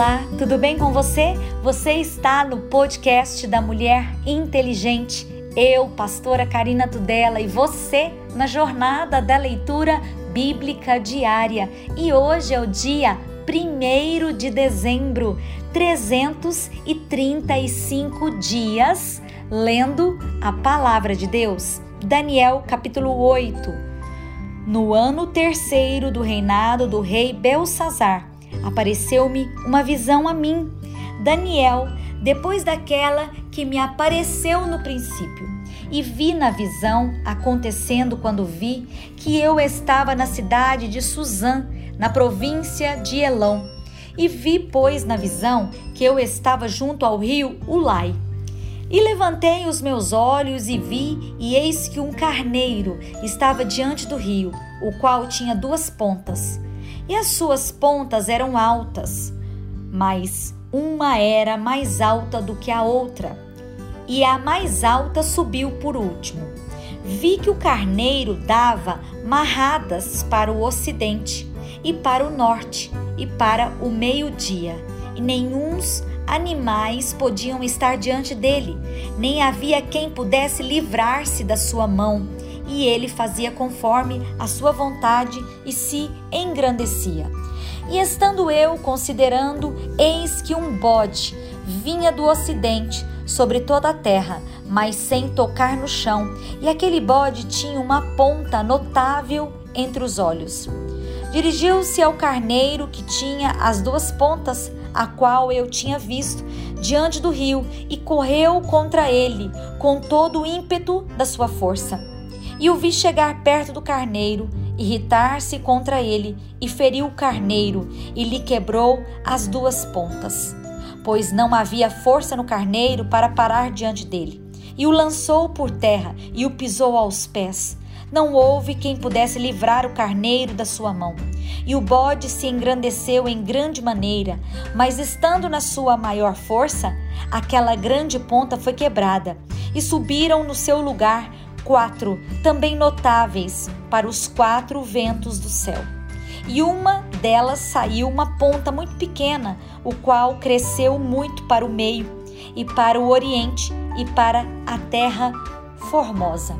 Olá, tudo bem com você? Você está no podcast da Mulher Inteligente. Eu, pastora Karina Tudela, e você na jornada da leitura bíblica diária. E hoje é o dia 1 de dezembro, 335 dias lendo a palavra de Deus. Daniel capítulo 8. No ano terceiro do reinado do rei Belsazar, apareceu-me uma visão a mim, Daniel, depois daquela que me apareceu no princípio. E vi na visão, acontecendo quando vi, que eu estava na cidade de Suzã, na província de Elão. E vi, pois, na visão, que eu estava junto ao rio Ulai. E levantei os meus olhos e vi, e eis que um carneiro estava diante do rio, o qual tinha duas pontas e as suas pontas eram altas, mas uma era mais alta do que a outra, e a mais alta subiu por último. Vi que o carneiro dava marradas para o ocidente, e para o norte, e para o meio-dia, e nenhuns animais podiam estar diante dele, nem havia quem pudesse livrar-se da sua mão e ele fazia conforme a sua vontade e se engrandecia. E estando eu considerando, eis que um bode vinha do ocidente sobre toda a terra, mas sem tocar no chão, e aquele bode tinha uma ponta notável entre os olhos. Dirigiu-se ao carneiro que tinha as duas pontas, a qual eu tinha visto diante do rio, e correu contra ele com todo o ímpeto da sua força e o vi chegar perto do carneiro, irritar-se contra ele, e feriu o carneiro, e lhe quebrou as duas pontas. Pois não havia força no carneiro para parar diante dele. E o lançou por terra, e o pisou aos pés. Não houve quem pudesse livrar o carneiro da sua mão. E o bode se engrandeceu em grande maneira, mas estando na sua maior força, aquela grande ponta foi quebrada, e subiram no seu lugar quatro, também notáveis para os quatro ventos do céu. E uma delas saiu uma ponta muito pequena, o qual cresceu muito para o meio, e para o oriente, e para a terra formosa.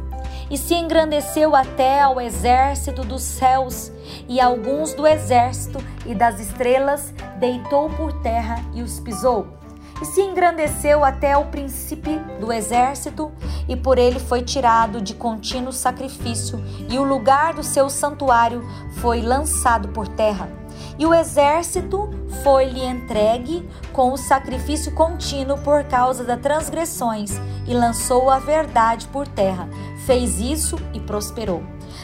E se engrandeceu até ao exército dos céus, e alguns do exército e das estrelas deitou por terra e os pisou e se engrandeceu até o príncipe do exército, e por ele foi tirado de contínuo sacrifício, e o lugar do seu santuário foi lançado por terra. E o exército foi-lhe entregue com o sacrifício contínuo por causa das transgressões, e lançou a verdade por terra. Fez isso e prosperou.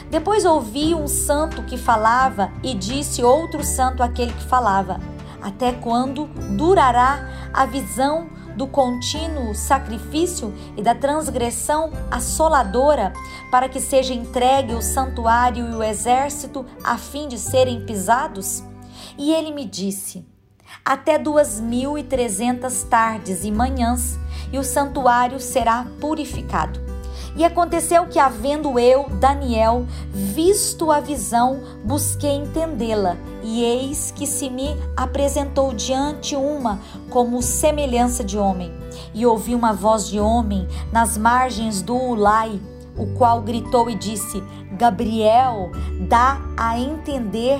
Depois ouvi um santo que falava, e disse outro santo aquele que falava até quando durará a visão do contínuo sacrifício e da transgressão assoladora, para que seja entregue o santuário e o exército a fim de serem pisados? E ele me disse: Até duas mil e trezentas tardes e manhãs, e o santuário será purificado. E aconteceu que, havendo eu, Daniel, visto a visão, busquei entendê-la, e eis que se me apresentou diante uma como semelhança de homem. E ouvi uma voz de homem nas margens do Ulai, o qual gritou e disse: Gabriel, dá a entender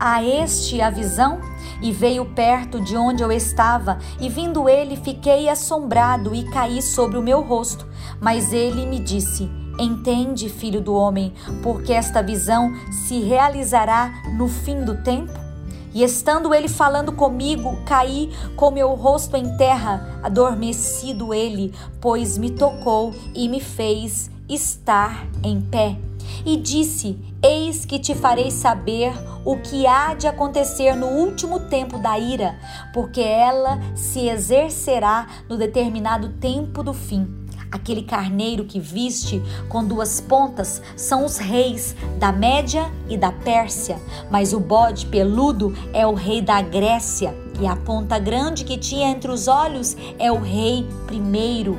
a este a visão? E veio perto de onde eu estava, e vindo ele, fiquei assombrado e caí sobre o meu rosto. Mas ele me disse: Entende, filho do homem, porque esta visão se realizará no fim do tempo? E estando ele falando comigo, caí com meu rosto em terra, adormecido ele, pois me tocou e me fez estar em pé. E disse: Eis que te farei saber o que há de acontecer no último tempo da ira, porque ela se exercerá no determinado tempo do fim. Aquele carneiro que viste com duas pontas são os reis da Média e da Pérsia, mas o bode peludo é o rei da Grécia, e a ponta grande que tinha entre os olhos é o rei primeiro.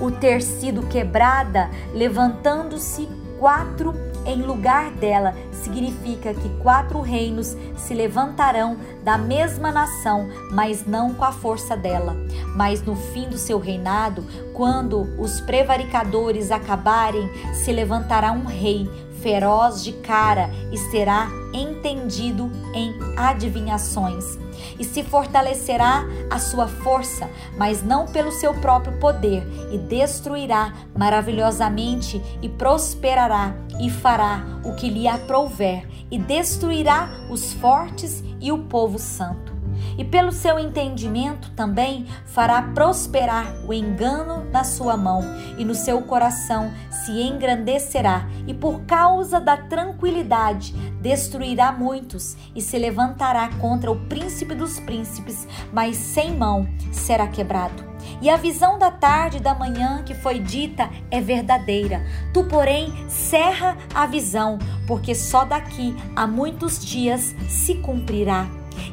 O ter sido quebrada, levantando-se quatro em lugar dela significa que quatro reinos se levantarão da mesma nação, mas não com a força dela. Mas no fim do seu reinado, quando os prevaricadores acabarem, se levantará um rei feroz de cara e será entendido em adivinhações e se fortalecerá a sua força, mas não pelo seu próprio poder, e destruirá maravilhosamente e prosperará e fará o que lhe aprouver, e destruirá os fortes e o povo santo e pelo seu entendimento também fará prosperar o engano na sua mão, e no seu coração se engrandecerá, e por causa da tranquilidade destruirá muitos, e se levantará contra o príncipe dos príncipes, mas sem mão será quebrado. E a visão da tarde e da manhã que foi dita é verdadeira. Tu, porém, cerra a visão, porque só daqui a muitos dias se cumprirá.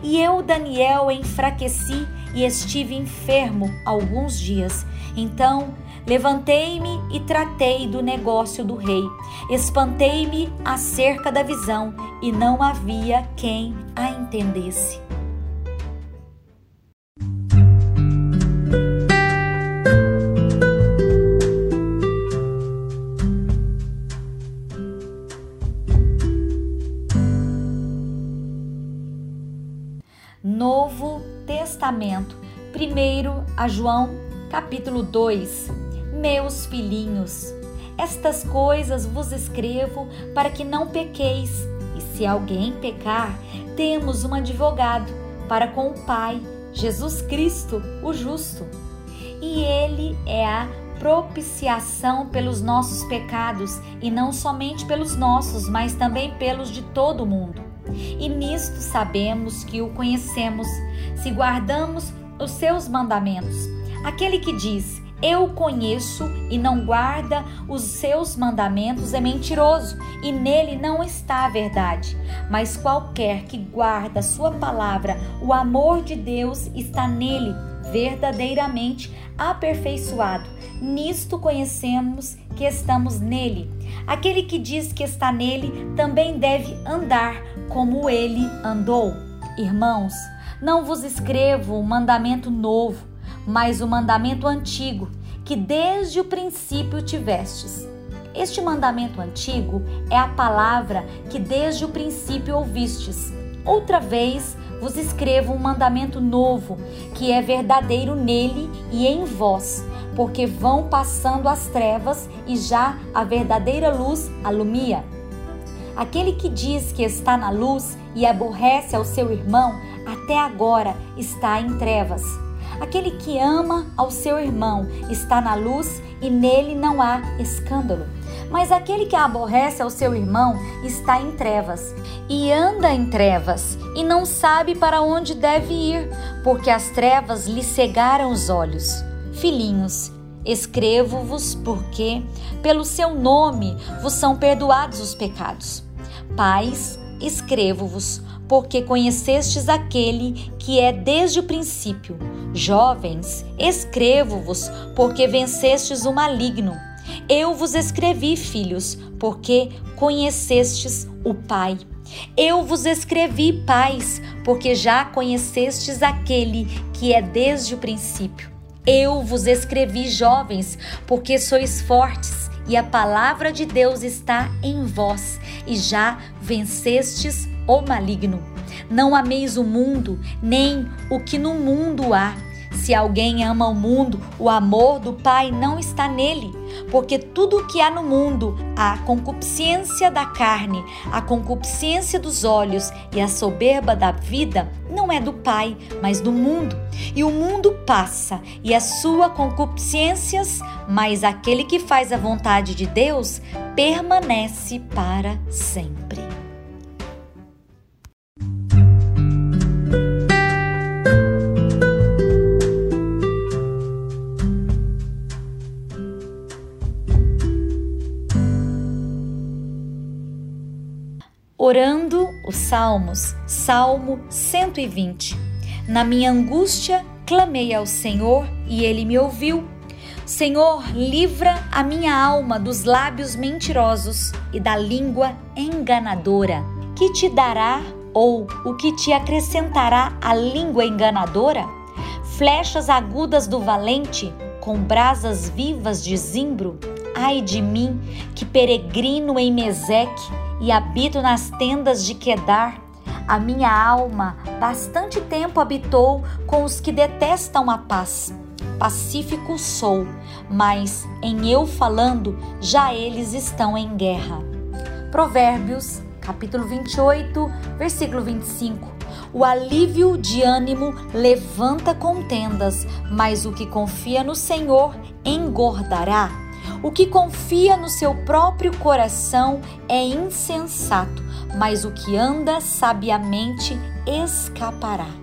E eu, Daniel, enfraqueci e estive enfermo alguns dias. Então levantei-me e tratei do negócio do rei. Espantei-me acerca da visão e não havia quem a entendesse. Novo Testamento. Primeiro a João, capítulo 2. Meus filhinhos, estas coisas vos escrevo para que não pequeis. E se alguém pecar, temos um advogado para com o Pai, Jesus Cristo, o justo. E ele é a propiciação pelos nossos pecados, e não somente pelos nossos, mas também pelos de todo o mundo e nisto sabemos que o conhecemos, se guardamos os seus mandamentos. Aquele que diz, eu conheço e não guarda os seus mandamentos é mentiroso e nele não está a verdade. Mas qualquer que guarda a sua palavra, o amor de Deus está nele, verdadeiramente aperfeiçoado. Nisto conhecemos que estamos nele. Aquele que diz que está nele também deve andar como ele andou. Irmãos, não vos escrevo um mandamento novo, mas o um mandamento antigo, que desde o princípio tivestes. Este mandamento antigo é a palavra que desde o princípio ouvistes. Outra vez vos escrevo um mandamento novo, que é verdadeiro nele e em vós, porque vão passando as trevas e já a verdadeira luz alumia. Aquele que diz que está na luz e aborrece ao seu irmão, até agora está em trevas. Aquele que ama ao seu irmão está na luz e nele não há escândalo. Mas aquele que aborrece ao seu irmão está em trevas e anda em trevas e não sabe para onde deve ir, porque as trevas lhe cegaram os olhos. Filhinhos, escrevo-vos porque, pelo seu nome, vos são perdoados os pecados. Pais, escrevo-vos porque conhecestes aquele que é desde o princípio. Jovens, escrevo-vos porque vencestes o maligno. Eu vos escrevi, filhos, porque conhecestes o Pai. Eu vos escrevi, pais, porque já conhecestes aquele que é desde o princípio. Eu vos escrevi, jovens, porque sois fortes e a palavra de Deus está em vós e já vencestes o maligno. Não ameis o mundo, nem o que no mundo há. Se alguém ama o mundo, o amor do Pai não está nele, porque tudo o que há no mundo, a concupiscência da carne, a concupiscência dos olhos e a soberba da vida, não é do Pai, mas do mundo. E o mundo passa e as suas concupiscências, mas aquele que faz a vontade de Deus permanece para sempre. Orando os Salmos, Salmo 120. Na minha angústia clamei ao Senhor e ele me ouviu. Senhor, livra a minha alma dos lábios mentirosos e da língua enganadora. Que te dará ou o que te acrescentará a língua enganadora? Flechas agudas do valente, com brasas vivas de zimbro? Ai de mim, que peregrino em Meseque e habito nas tendas de Quedar. A minha alma bastante tempo habitou com os que detestam a paz. Pacífico sou, mas em eu falando, já eles estão em guerra. Provérbios, capítulo 28, versículo 25. O alívio de ânimo levanta contendas, mas o que confia no Senhor engordará. O que confia no seu próprio coração é insensato, mas o que anda sabiamente escapará.